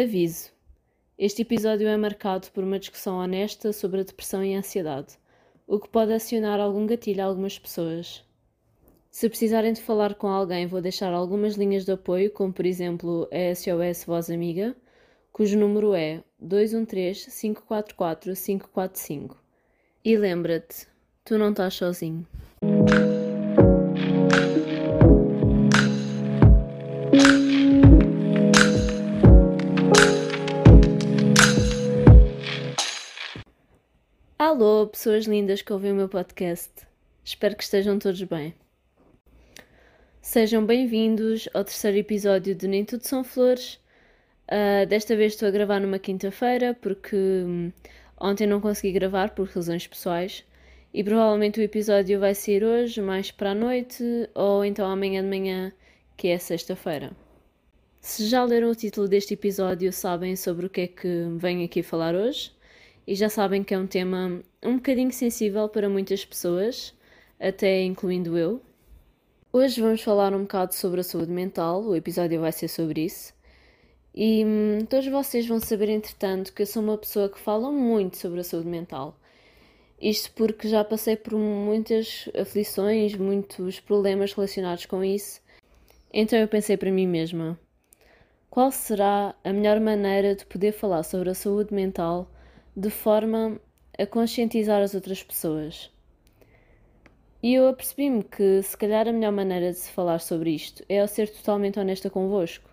Aviso: este episódio é marcado por uma discussão honesta sobre a depressão e a ansiedade, o que pode acionar algum gatilho a algumas pessoas. Se precisarem de falar com alguém, vou deixar algumas linhas de apoio, como por exemplo a SOS Voz Amiga, cujo número é 213 544 545. E lembra-te, tu não estás sozinho. Alô, pessoas lindas que ouvem o meu podcast. Espero que estejam todos bem. Sejam bem-vindos ao terceiro episódio de Nem Tudo São Flores. Uh, desta vez estou a gravar numa quinta-feira porque hum, ontem não consegui gravar por razões pessoais e provavelmente o episódio vai sair hoje, mais para a noite ou então amanhã de manhã, que é sexta-feira. Se já leram o título deste episódio, sabem sobre o que é que venho aqui falar hoje e já sabem que é um tema um bocadinho sensível para muitas pessoas, até incluindo eu. Hoje vamos falar um bocado sobre a saúde mental, o episódio vai ser sobre isso. E hum, todos vocês vão saber, entretanto, que eu sou uma pessoa que fala muito sobre a saúde mental. Isto porque já passei por muitas aflições, muitos problemas relacionados com isso. Então eu pensei para mim mesma: qual será a melhor maneira de poder falar sobre a saúde mental de forma a conscientizar as outras pessoas. E eu apercebi-me que, se calhar, a melhor maneira de se falar sobre isto é ao ser totalmente honesta convosco.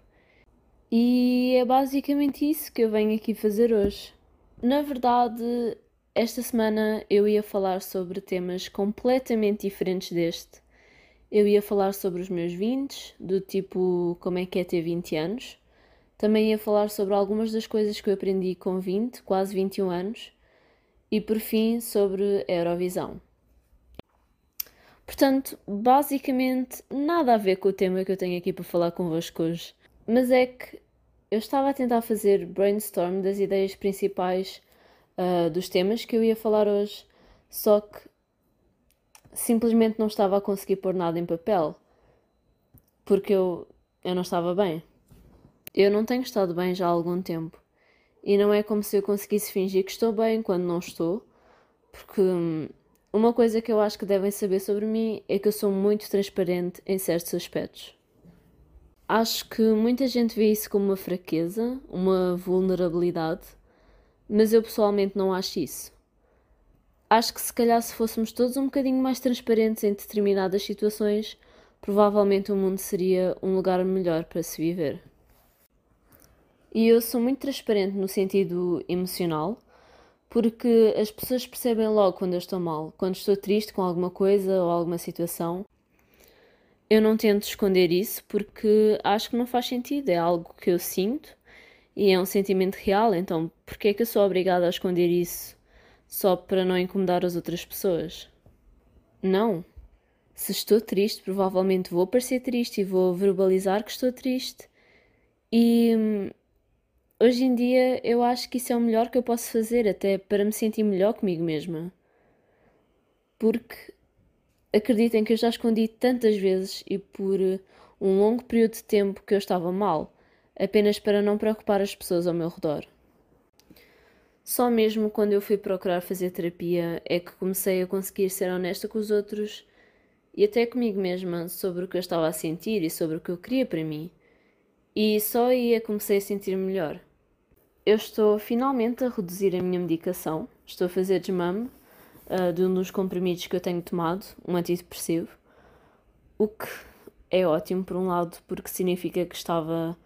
E é basicamente isso que eu venho aqui fazer hoje. Na verdade, esta semana eu ia falar sobre temas completamente diferentes deste. Eu ia falar sobre os meus 20, do tipo como é que é ter 20 anos. Também ia falar sobre algumas das coisas que eu aprendi com 20, quase 21 anos, e por fim sobre a Eurovisão. Portanto, basicamente nada a ver com o tema que eu tenho aqui para falar convosco hoje, mas é que eu estava a tentar fazer brainstorm das ideias principais uh, dos temas que eu ia falar hoje, só que simplesmente não estava a conseguir pôr nada em papel porque eu, eu não estava bem. Eu não tenho estado bem já há algum tempo. E não é como se eu conseguisse fingir que estou bem quando não estou, porque hum, uma coisa que eu acho que devem saber sobre mim é que eu sou muito transparente em certos aspectos. Acho que muita gente vê isso como uma fraqueza, uma vulnerabilidade, mas eu pessoalmente não acho isso. Acho que se calhar se fôssemos todos um bocadinho mais transparentes em determinadas situações, provavelmente o mundo seria um lugar melhor para se viver. E eu sou muito transparente no sentido emocional, porque as pessoas percebem logo quando eu estou mal, quando estou triste com alguma coisa ou alguma situação. Eu não tento esconder isso porque acho que não faz sentido, é algo que eu sinto e é um sentimento real, então por que é que eu sou obrigada a esconder isso só para não incomodar as outras pessoas? Não. Se estou triste, provavelmente vou parecer triste e vou verbalizar que estou triste. E hum, hoje em dia eu acho que isso é o melhor que eu posso fazer, até para me sentir melhor comigo mesma. Porque acreditem que eu já escondi tantas vezes e por um longo período de tempo que eu estava mal, apenas para não preocupar as pessoas ao meu redor. Só mesmo quando eu fui procurar fazer terapia é que comecei a conseguir ser honesta com os outros e até comigo mesma sobre o que eu estava a sentir e sobre o que eu queria para mim. E só aí é comecei a sentir melhor. Eu estou finalmente a reduzir a minha medicação. Estou a fazer desmame uh, de um dos comprimidos que eu tenho tomado, um antidepressivo. O que é ótimo, por um lado, porque significa que estava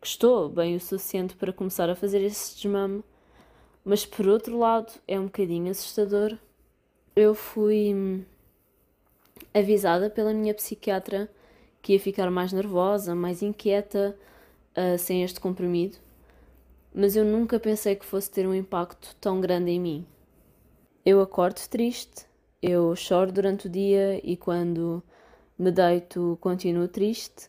que estou bem o suficiente para começar a fazer esse desmame. Mas por outro lado, é um bocadinho assustador. Eu fui hum, avisada pela minha psiquiatra que ia ficar mais nervosa, mais inquieta uh, sem este comprimido, mas eu nunca pensei que fosse ter um impacto tão grande em mim. Eu acordo triste, eu choro durante o dia e quando me deito continuo triste.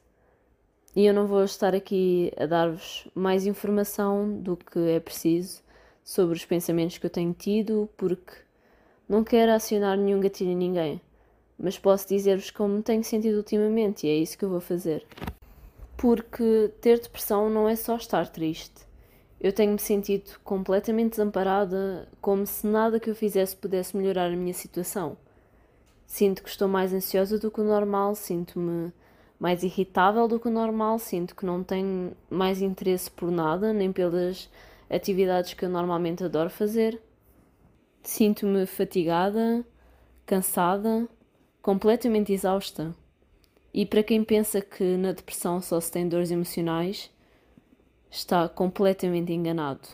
E eu não vou estar aqui a dar-vos mais informação do que é preciso sobre os pensamentos que eu tenho tido, porque não quero acionar nenhum gatilho em ninguém, mas posso dizer-vos como me tenho sentido ultimamente e é isso que eu vou fazer. Porque ter depressão não é só estar triste. Eu tenho-me sentido completamente desamparada, como se nada que eu fizesse pudesse melhorar a minha situação. Sinto que estou mais ansiosa do que o normal, sinto-me mais irritável do que o normal, sinto que não tenho mais interesse por nada, nem pelas atividades que eu normalmente adoro fazer. Sinto-me fatigada, cansada, completamente exausta. E para quem pensa que na depressão só se tem dores emocionais, está completamente enganado.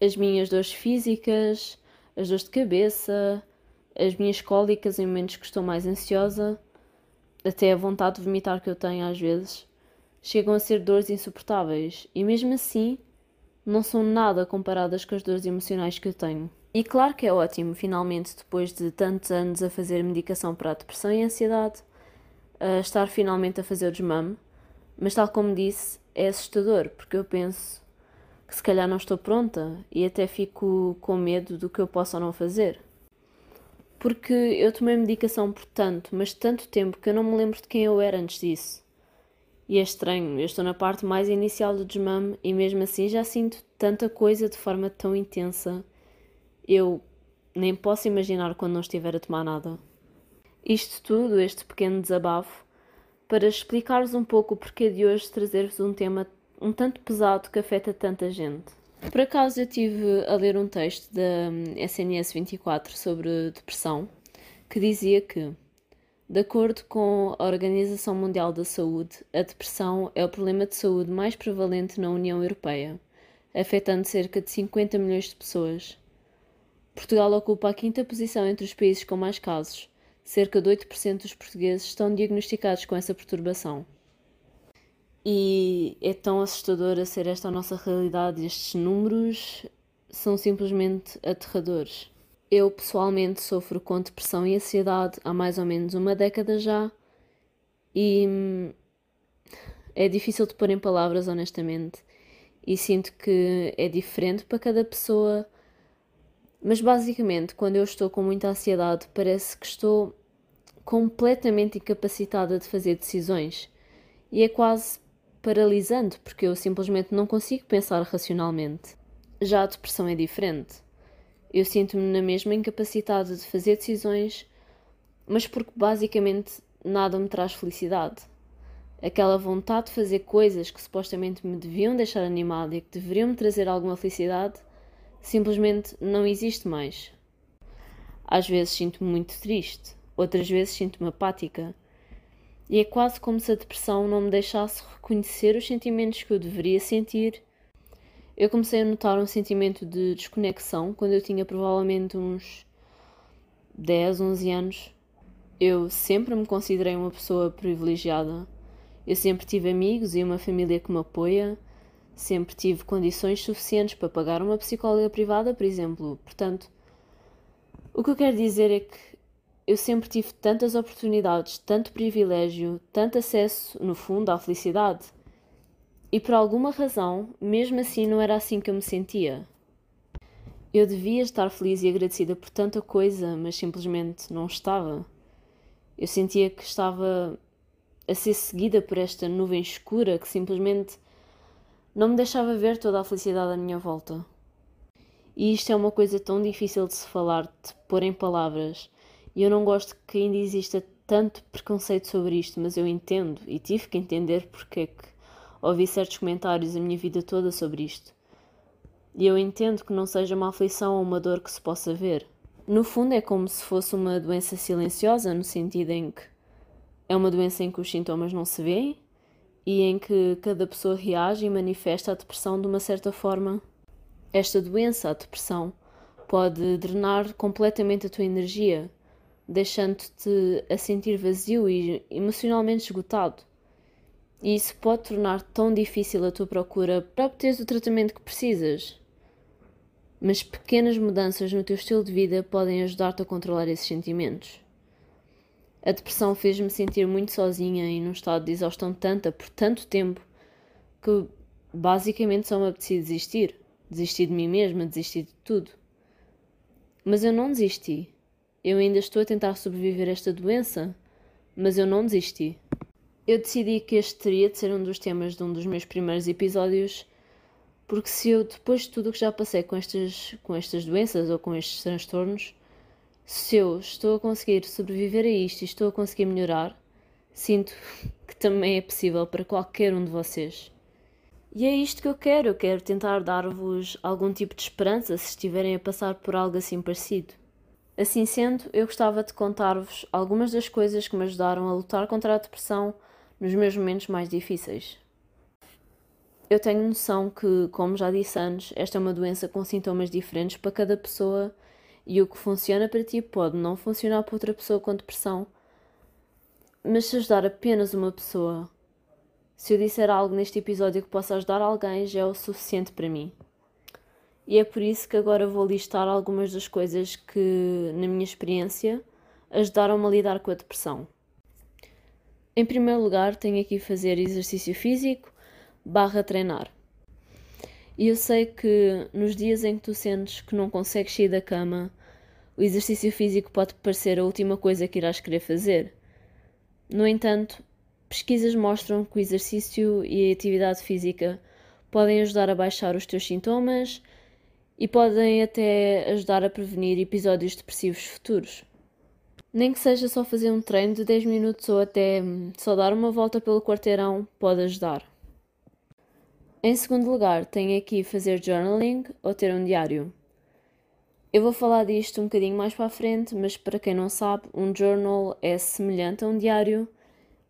As minhas dores físicas, as dores de cabeça, as minhas cólicas em momentos que estou mais ansiosa, até a vontade de vomitar que eu tenho às vezes, chegam a ser dores insuportáveis e mesmo assim não são nada comparadas com as dores emocionais que eu tenho. E claro que é ótimo, finalmente, depois de tantos anos a fazer medicação para a depressão e a ansiedade, a estar finalmente a fazer o desmame, mas tal como disse, é assustador, porque eu penso que se calhar não estou pronta e até fico com medo do que eu possa ou não fazer. Porque eu tomei medicação por tanto, mas tanto tempo que eu não me lembro de quem eu era antes disso. E é estranho, eu estou na parte mais inicial do desmame e mesmo assim já sinto tanta coisa de forma tão intensa. Eu nem posso imaginar quando não estiver a tomar nada. Isto tudo, este pequeno desabafo, para explicar-vos um pouco o porquê de hoje trazer-vos um tema um tanto pesado que afeta tanta gente. Por acaso eu estive a ler um texto da SNS 24 sobre depressão que dizia que, de acordo com a Organização Mundial da Saúde, a depressão é o problema de saúde mais prevalente na União Europeia, afetando cerca de 50 milhões de pessoas. Portugal ocupa a quinta posição entre os países com mais casos, cerca de 8% dos portugueses estão diagnosticados com essa perturbação. E é tão assustadora ser esta a nossa realidade, estes números são simplesmente aterradores. Eu pessoalmente sofro com depressão e ansiedade há mais ou menos uma década já e hum, é difícil de pôr em palavras, honestamente, e sinto que é diferente para cada pessoa. Mas basicamente, quando eu estou com muita ansiedade, parece que estou completamente incapacitada de fazer decisões e é quase paralisante porque eu simplesmente não consigo pensar racionalmente. Já a depressão é diferente. Eu sinto-me na mesma incapacitada de fazer decisões, mas porque basicamente nada me traz felicidade. Aquela vontade de fazer coisas que supostamente me deviam deixar animada e que deveriam me trazer alguma felicidade simplesmente não existe mais. Às vezes sinto-me muito triste, outras vezes sinto-me apática. E é quase como se a depressão não me deixasse reconhecer os sentimentos que eu deveria sentir. Eu comecei a notar um sentimento de desconexão quando eu tinha provavelmente uns 10, 11 anos. Eu sempre me considerei uma pessoa privilegiada. Eu sempre tive amigos e uma família que me apoia. Sempre tive condições suficientes para pagar uma psicóloga privada, por exemplo. Portanto, o que eu quero dizer é que eu sempre tive tantas oportunidades, tanto privilégio, tanto acesso, no fundo, à felicidade. E por alguma razão, mesmo assim, não era assim que eu me sentia. Eu devia estar feliz e agradecida por tanta coisa, mas simplesmente não estava. Eu sentia que estava a ser seguida por esta nuvem escura que simplesmente não me deixava ver toda a felicidade à minha volta. E isto é uma coisa tão difícil de se falar, de pôr em palavras e eu não gosto que ainda exista tanto preconceito sobre isto, mas eu entendo e tive que entender porque é que ouvi certos comentários a minha vida toda sobre isto. E eu entendo que não seja uma aflição ou uma dor que se possa ver. No fundo, é como se fosse uma doença silenciosa, no sentido em que é uma doença em que os sintomas não se veem e em que cada pessoa reage e manifesta a depressão de uma certa forma. Esta doença, a depressão, pode drenar completamente a tua energia deixando-te a sentir vazio e emocionalmente esgotado. E isso pode tornar tão difícil a tua procura para obteres o tratamento que precisas. Mas pequenas mudanças no teu estilo de vida podem ajudar-te a controlar esses sentimentos. A depressão fez-me sentir muito sozinha e num estado de exaustão tanta por tanto tempo que basicamente só me apetecia desistir. Desistir de mim mesma, desistir de tudo. Mas eu não desisti. Eu ainda estou a tentar sobreviver a esta doença, mas eu não desisti. Eu decidi que este teria de ser um dos temas de um dos meus primeiros episódios, Porque se eu, depois de tudo o que já passei com estas, com estas doenças ou com estes transtornos, se eu estou a conseguir sobreviver a isto e estou a conseguir melhorar, sinto que também é possível para qualquer um de vocês. E é isto que eu quero. Eu quero tentar dar-vos algum tipo de esperança se estiverem a passar por algo assim parecido. Assim sendo, eu gostava de contar-vos algumas das coisas que me ajudaram a lutar contra a depressão nos meus momentos mais difíceis. Eu tenho noção que, como já disse antes, esta é uma doença com sintomas diferentes para cada pessoa e o que funciona para ti pode não funcionar para outra pessoa com depressão. Mas se ajudar apenas uma pessoa, se eu disser algo neste episódio que possa ajudar alguém, já é o suficiente para mim. E é por isso que agora vou listar algumas das coisas que, na minha experiência, ajudaram-me a lidar com a depressão. Em primeiro lugar, tenho aqui fazer exercício físico barra treinar. E eu sei que nos dias em que tu sentes que não consegues sair da cama, o exercício físico pode parecer a última coisa que irás querer fazer. No entanto, pesquisas mostram que o exercício e a atividade física podem ajudar a baixar os teus sintomas e podem até ajudar a prevenir episódios depressivos futuros. Nem que seja só fazer um treino de 10 minutos ou até só dar uma volta pelo quarteirão, pode ajudar. Em segundo lugar, tenho aqui fazer journaling ou ter um diário. Eu vou falar disto um bocadinho mais para a frente, mas para quem não sabe, um journal é semelhante a um diário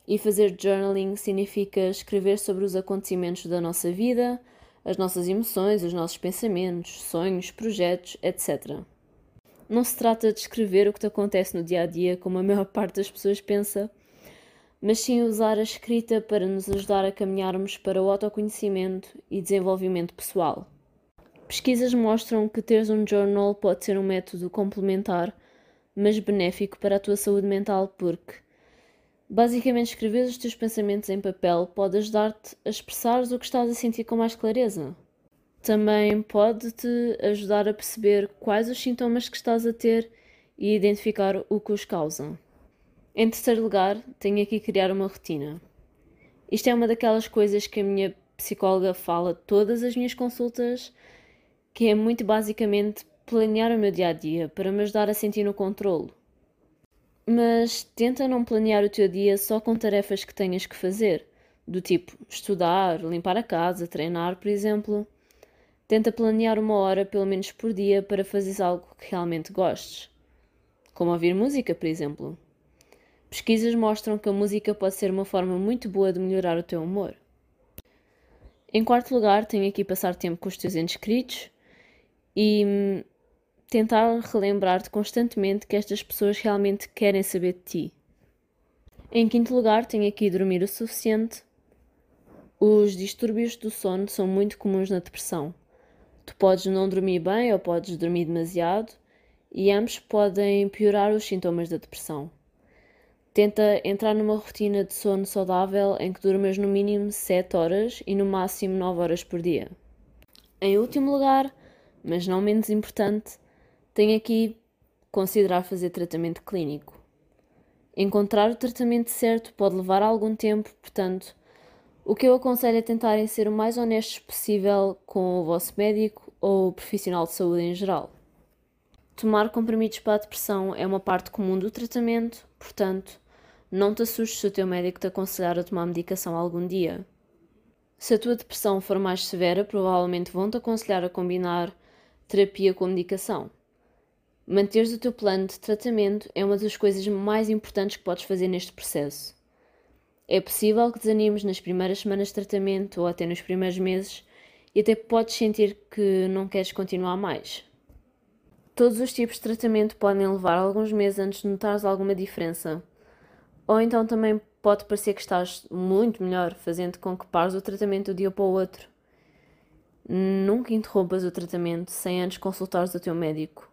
e fazer journaling significa escrever sobre os acontecimentos da nossa vida, as nossas emoções, os nossos pensamentos, sonhos, projetos, etc. Não se trata de escrever o que te acontece no dia a dia, como a maior parte das pessoas pensa, mas sim usar a escrita para nos ajudar a caminharmos para o autoconhecimento e desenvolvimento pessoal. Pesquisas mostram que teres um journal pode ser um método complementar, mas benéfico para a tua saúde mental, porque basicamente escrever os teus pensamentos em papel pode ajudar-te a expressar o que estás a sentir com mais clareza. Também pode-te ajudar a perceber quais os sintomas que estás a ter e identificar o que os causa. Em terceiro lugar, tenho aqui criar uma rotina. Isto é uma daquelas coisas que a minha psicóloga fala todas as minhas consultas, que é muito basicamente planear o meu dia a dia para me ajudar a sentir no controlo. Mas tenta não planear o teu dia só com tarefas que tenhas que fazer, do tipo estudar, limpar a casa, treinar, por exemplo. Tenta planear uma hora pelo menos por dia para fazeres algo que realmente gostes, como ouvir música, por exemplo. Pesquisas mostram que a música pode ser uma forma muito boa de melhorar o teu humor. Em quarto lugar, tenho aqui passar tempo com os teus entes queridos e hum, tentar relembrar-te constantemente que estas pessoas realmente querem saber de ti. Em quinto lugar, tenho aqui dormir o suficiente. Os distúrbios do sono são muito comuns na depressão. Tu podes não dormir bem ou podes dormir demasiado, e ambos podem piorar os sintomas da depressão. Tenta entrar numa rotina de sono saudável em que durmas no mínimo 7 horas e no máximo 9 horas por dia. Em último lugar, mas não menos importante, tenho aqui considerar fazer tratamento clínico. Encontrar o tratamento certo pode levar algum tempo, portanto, o que eu aconselho é tentarem ser o mais honestos possível com o vosso médico ou profissional de saúde em geral. Tomar comprimidos para a depressão é uma parte comum do tratamento, portanto, não te assustes se o teu médico te aconselhar a tomar medicação algum dia. Se a tua depressão for mais severa, provavelmente vão-te aconselhar a combinar terapia com medicação. Manteres o teu plano de tratamento é uma das coisas mais importantes que podes fazer neste processo. É possível que desanimes nas primeiras semanas de tratamento ou até nos primeiros meses e até podes sentir que não queres continuar mais. Todos os tipos de tratamento podem levar alguns meses antes de notares alguma diferença. Ou então também pode parecer que estás muito melhor, fazendo com que pares o tratamento de um dia para o outro. Nunca interrompas o tratamento sem antes consultares o teu médico.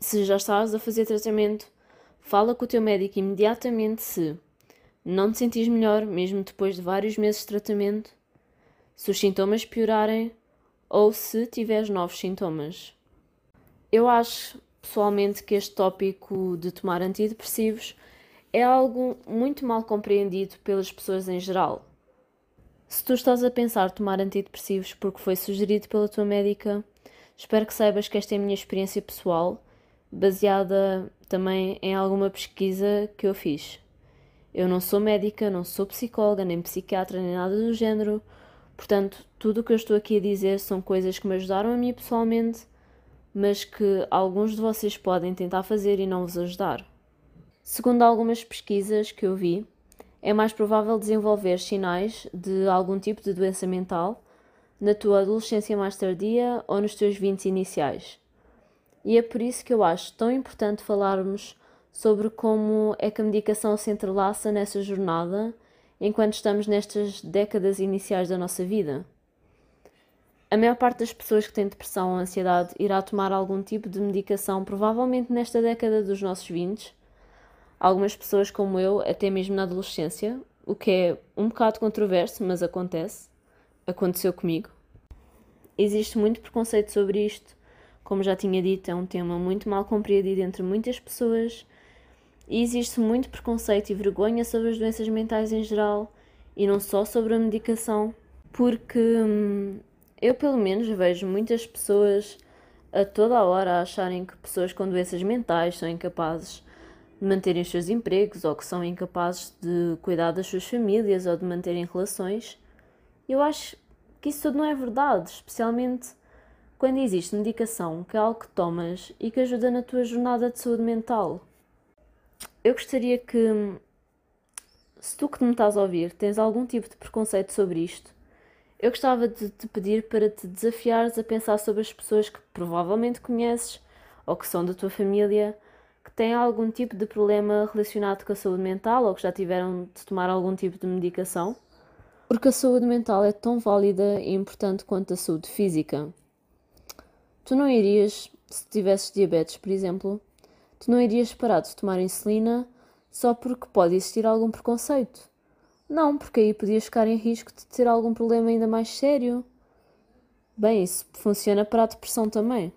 Se já estás a fazer tratamento, fala com o teu médico imediatamente se não te sentires melhor, mesmo depois de vários meses de tratamento, se os sintomas piorarem ou se tiveres novos sintomas. Eu acho pessoalmente que este tópico de tomar antidepressivos é algo muito mal compreendido pelas pessoas em geral. Se tu estás a pensar tomar antidepressivos porque foi sugerido pela tua médica, espero que saibas que esta é a minha experiência pessoal, baseada também em alguma pesquisa que eu fiz. Eu não sou médica, não sou psicóloga, nem psiquiatra, nem nada do género, portanto, tudo o que eu estou aqui a dizer são coisas que me ajudaram a mim pessoalmente, mas que alguns de vocês podem tentar fazer e não vos ajudar. Segundo algumas pesquisas que eu vi, é mais provável desenvolver sinais de algum tipo de doença mental na tua adolescência mais tardia ou nos teus 20 iniciais. E é por isso que eu acho tão importante falarmos sobre como é que a medicação se entrelaça nessa jornada enquanto estamos nestas décadas iniciais da nossa vida. A maior parte das pessoas que têm depressão ou ansiedade irá tomar algum tipo de medicação, provavelmente nesta década dos nossos 20 algumas pessoas como eu, até mesmo na adolescência, o que é um bocado controverso, mas acontece. Aconteceu comigo. Existe muito preconceito sobre isto. Como já tinha dito, é um tema muito mal compreendido entre muitas pessoas e existe muito preconceito e vergonha sobre as doenças mentais em geral e não só sobre a medicação, porque hum, eu, pelo menos, vejo muitas pessoas a toda a hora acharem que pessoas com doenças mentais são incapazes de manterem os seus empregos ou que são incapazes de cuidar das suas famílias ou de manterem relações. Eu acho que isso tudo não é verdade, especialmente quando existe medicação, que é algo que tomas e que ajuda na tua jornada de saúde mental. Eu gostaria que, se tu que me estás a ouvir tens algum tipo de preconceito sobre isto, eu gostava de te pedir para te desafiares a pensar sobre as pessoas que provavelmente conheces ou que são da tua família que têm algum tipo de problema relacionado com a saúde mental ou que já tiveram de tomar algum tipo de medicação, porque a saúde mental é tão válida e importante quanto a saúde física. Tu não irias, se tivesses diabetes, por exemplo, tu não irias parar de tomar insulina só porque pode existir algum preconceito. Não, porque aí podias ficar em risco de ter algum problema ainda mais sério. Bem, isso funciona para a depressão também.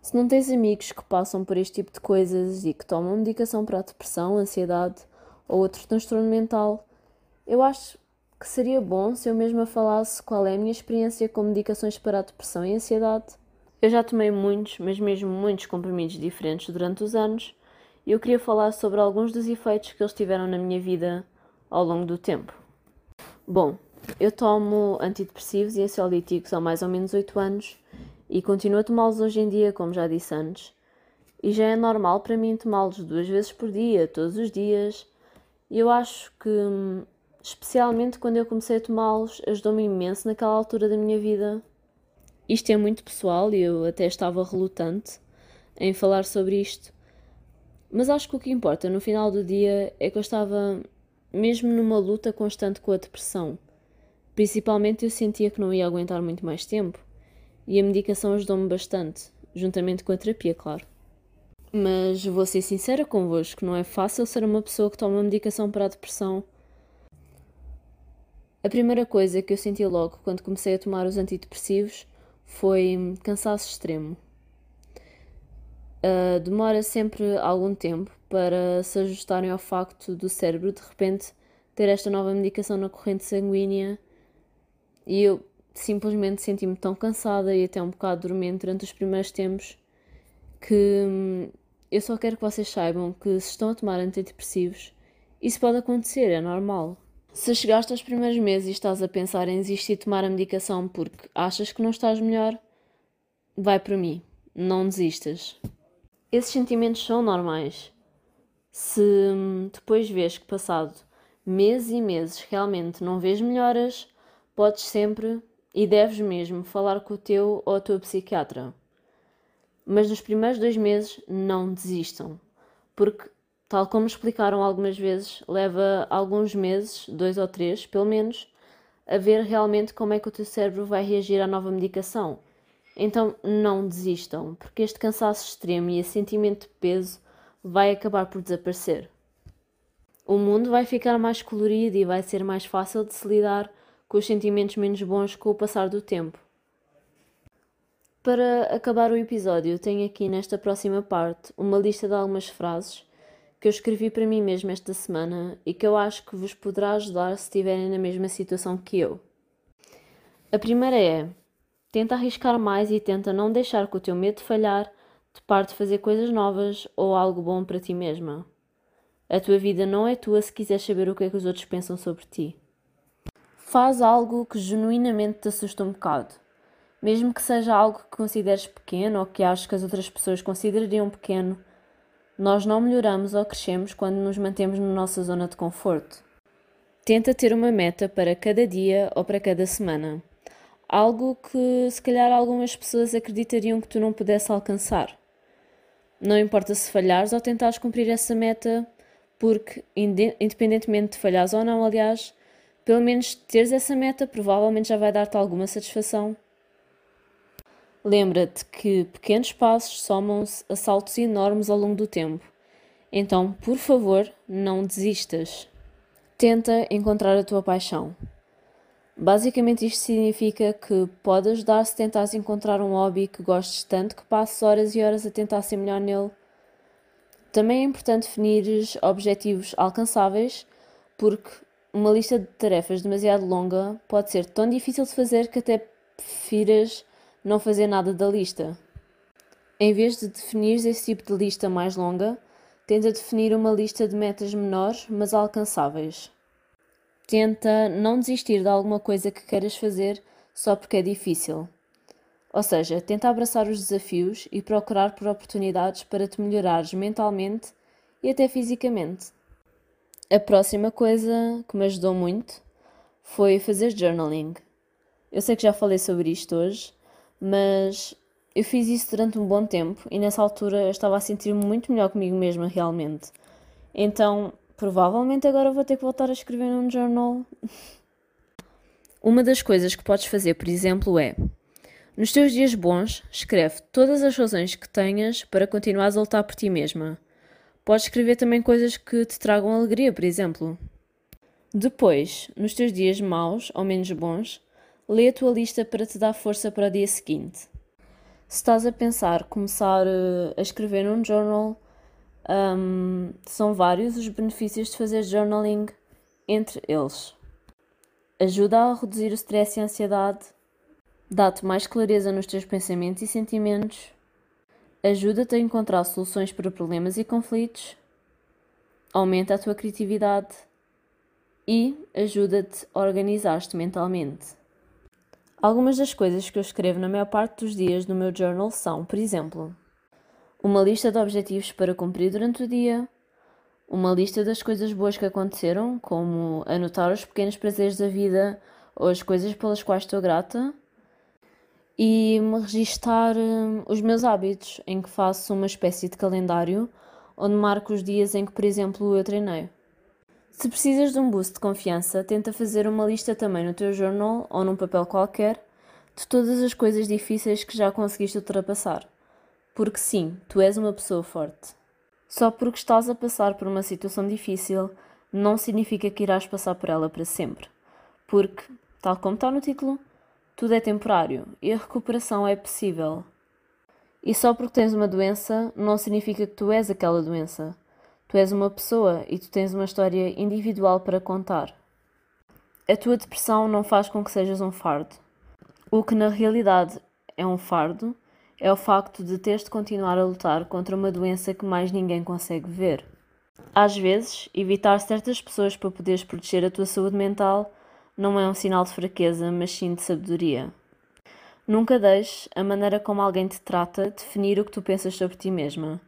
Se não tens amigos que passam por este tipo de coisas e que tomam medicação para a depressão, ansiedade ou outro transtorno mental, eu acho que seria bom se eu mesma falasse qual é a minha experiência com medicações para a depressão e ansiedade. Eu já tomei muitos, mas mesmo muitos comprimidos diferentes durante os anos e eu queria falar sobre alguns dos efeitos que eles tiveram na minha vida ao longo do tempo. Bom, eu tomo antidepressivos e ansiolíticos há mais ou menos 8 anos e continuo a tomá-los hoje em dia, como já disse antes. E já é normal para mim tomá-los duas vezes por dia, todos os dias. E eu acho que, especialmente quando eu comecei a tomá-los, ajudou-me imenso naquela altura da minha vida. Isto é muito pessoal e eu até estava relutante em falar sobre isto. Mas acho que o que importa no final do dia é que eu estava mesmo numa luta constante com a depressão. Principalmente eu sentia que não ia aguentar muito mais tempo e a medicação ajudou-me bastante, juntamente com a terapia, claro. Mas vou ser sincera convosco, não é fácil ser uma pessoa que toma medicação para a depressão. A primeira coisa que eu senti logo quando comecei a tomar os antidepressivos foi cansaço extremo. Uh, demora sempre algum tempo para se ajustarem ao facto do cérebro de repente ter esta nova medicação na corrente sanguínea e eu simplesmente senti-me tão cansada e até um bocado dormente durante os primeiros tempos que hum, eu só quero que vocês saibam que se estão a tomar antidepressivos, isso pode acontecer, é normal. Se chegaste aos primeiros meses e estás a pensar em desistir de tomar a medicação porque achas que não estás melhor, vai por mim, não desistas. Esses sentimentos são normais. Se hum, depois vês que passado meses e meses realmente não vês melhoras, podes sempre e deves mesmo falar com o teu ou a tua psiquiatra. Mas nos primeiros dois meses não desistam, porque, tal como explicaram algumas vezes, leva alguns meses, dois ou três, pelo menos, a ver realmente como é que o teu cérebro vai reagir à nova medicação. Então não desistam, porque este cansaço extremo e esse sentimento de peso vai acabar por desaparecer. O mundo vai ficar mais colorido e vai ser mais fácil de se lidar com os sentimentos menos bons com o passar do tempo. Para acabar o episódio, tenho aqui nesta próxima parte uma lista de algumas frases que eu escrevi para mim mesmo esta semana e que eu acho que vos poderá ajudar se estiverem na mesma situação que eu. A primeira é: tenta arriscar mais e tenta não deixar que o teu medo falhar te pare de fazer coisas novas ou algo bom para ti mesma. A tua vida não é tua se quiseres saber o que é que os outros pensam sobre ti. Faz algo que genuinamente te assusta um bocado. Mesmo que seja algo que consideres pequeno ou que aches que as outras pessoas considerariam pequeno, nós não melhoramos ou crescemos quando nos mantemos na nossa zona de conforto. Tenta ter uma meta para cada dia ou para cada semana. Algo que se calhar algumas pessoas acreditariam que tu não pudesse alcançar. Não importa se falhares ou tentares cumprir essa meta, porque independentemente de falhares ou não, aliás, pelo menos teres essa meta provavelmente já vai dar-te alguma satisfação Lembra-te que pequenos passos somam-se a saltos enormes ao longo do tempo. Então, por favor, não desistas. Tenta encontrar a tua paixão. Basicamente, isto significa que pode ajudar se tentares encontrar um hobby que gostes tanto que passes horas e horas a tentar ser melhor nele. Também é importante definir objetivos alcançáveis, porque uma lista de tarefas demasiado longa pode ser tão difícil de fazer que até prefiras não fazer nada da lista. Em vez de definir esse tipo de lista mais longa, tenta definir uma lista de metas menores, mas alcançáveis. Tenta não desistir de alguma coisa que queiras fazer só porque é difícil. Ou seja, tenta abraçar os desafios e procurar por oportunidades para te melhorares mentalmente e até fisicamente. A próxima coisa que me ajudou muito foi fazer journaling. Eu sei que já falei sobre isto hoje, mas eu fiz isso durante um bom tempo e nessa altura eu estava a sentir-me muito melhor comigo mesma, realmente. Então, provavelmente agora vou ter que voltar a escrever num journal. Uma das coisas que podes fazer, por exemplo, é nos teus dias bons, escreve todas as razões que tenhas para continuares a lutar por ti mesma. Podes escrever também coisas que te tragam alegria, por exemplo. Depois, nos teus dias maus ou menos bons, Lê a tua lista para te dar força para o dia seguinte. Se estás a pensar começar uh, a escrever num journal, um, são vários os benefícios de fazer journaling, entre eles. Ajuda a reduzir o stress e a ansiedade, dá-te mais clareza nos teus pensamentos e sentimentos, ajuda-te a encontrar soluções para problemas e conflitos, aumenta a tua criatividade e ajuda-te a organizar-te mentalmente. Algumas das coisas que eu escrevo na maior parte dos dias no meu journal são, por exemplo, uma lista de objetivos para cumprir durante o dia, uma lista das coisas boas que aconteceram, como anotar os pequenos prazeres da vida ou as coisas pelas quais estou grata, e registar hum, os meus hábitos, em que faço uma espécie de calendário onde marco os dias em que, por exemplo, eu treinei. Se precisas de um boost de confiança, tenta fazer uma lista também no teu journal ou num papel qualquer de todas as coisas difíceis que já conseguiste ultrapassar. Porque sim, tu és uma pessoa forte. Só porque estás a passar por uma situação difícil, não significa que irás passar por ela para sempre. Porque, tal como está no título, tudo é temporário e a recuperação é possível. E só porque tens uma doença, não significa que tu és aquela doença. Tu és uma pessoa e tu tens uma história individual para contar. A tua depressão não faz com que sejas um fardo. O que na realidade é um fardo é o facto de teres de continuar a lutar contra uma doença que mais ninguém consegue ver. Às vezes, evitar certas pessoas para poderes proteger a tua saúde mental não é um sinal de fraqueza, mas sim de sabedoria. Nunca deixes a maneira como alguém te trata definir o que tu pensas sobre ti mesma.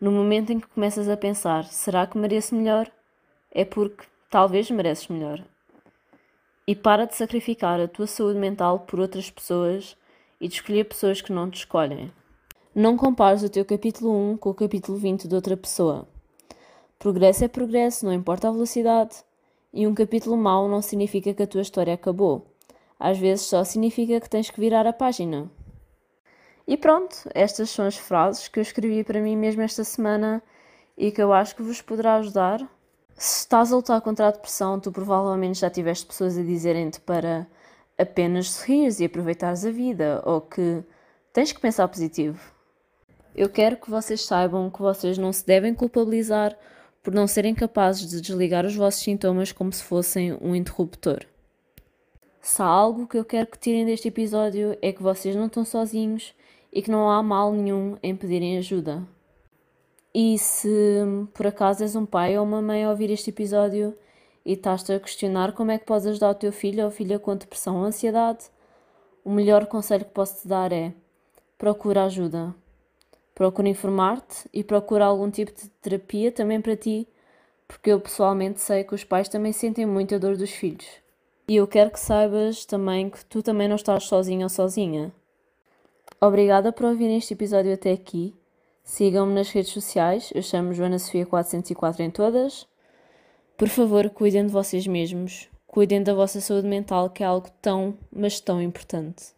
No momento em que começas a pensar, será que mereço melhor? É porque talvez mereces melhor. E para de sacrificar a tua saúde mental por outras pessoas e de escolher pessoas que não te escolhem. Não compares o teu capítulo 1 com o capítulo 20 de outra pessoa. Progresso é progresso, não importa a velocidade. E um capítulo mau não significa que a tua história acabou. Às vezes só significa que tens que virar a página. E pronto, estas são as frases que eu escrevi para mim mesmo esta semana e que eu acho que vos poderá ajudar. Se estás a lutar contra a depressão, tu provavelmente já tiveste pessoas a dizerem-te para apenas sorrires e aproveitares a vida, ou que tens que pensar positivo. Eu quero que vocês saibam que vocês não se devem culpabilizar por não serem capazes de desligar os vossos sintomas como se fossem um interruptor. Se há algo que eu quero que tirem deste episódio é que vocês não estão sozinhos e que não há mal nenhum em pedirem ajuda. E se por acaso és um pai ou uma mãe a ouvir este episódio e estás-te a questionar como é que podes ajudar o teu filho ou filha com depressão ou ansiedade, o melhor conselho que posso te dar é procura ajuda. Procura informar-te e procura algum tipo de terapia também para ti, porque eu pessoalmente sei que os pais também sentem muita dor dos filhos. E eu quero que saibas também que tu também não estás sozinho ou sozinha. Obrigada por ouvir este episódio até aqui. Sigam-me nas redes sociais, eu chamo Joana Sofia 404 em todas. Por favor, cuidem de vocês mesmos, cuidem da vossa saúde mental, que é algo tão, mas tão importante.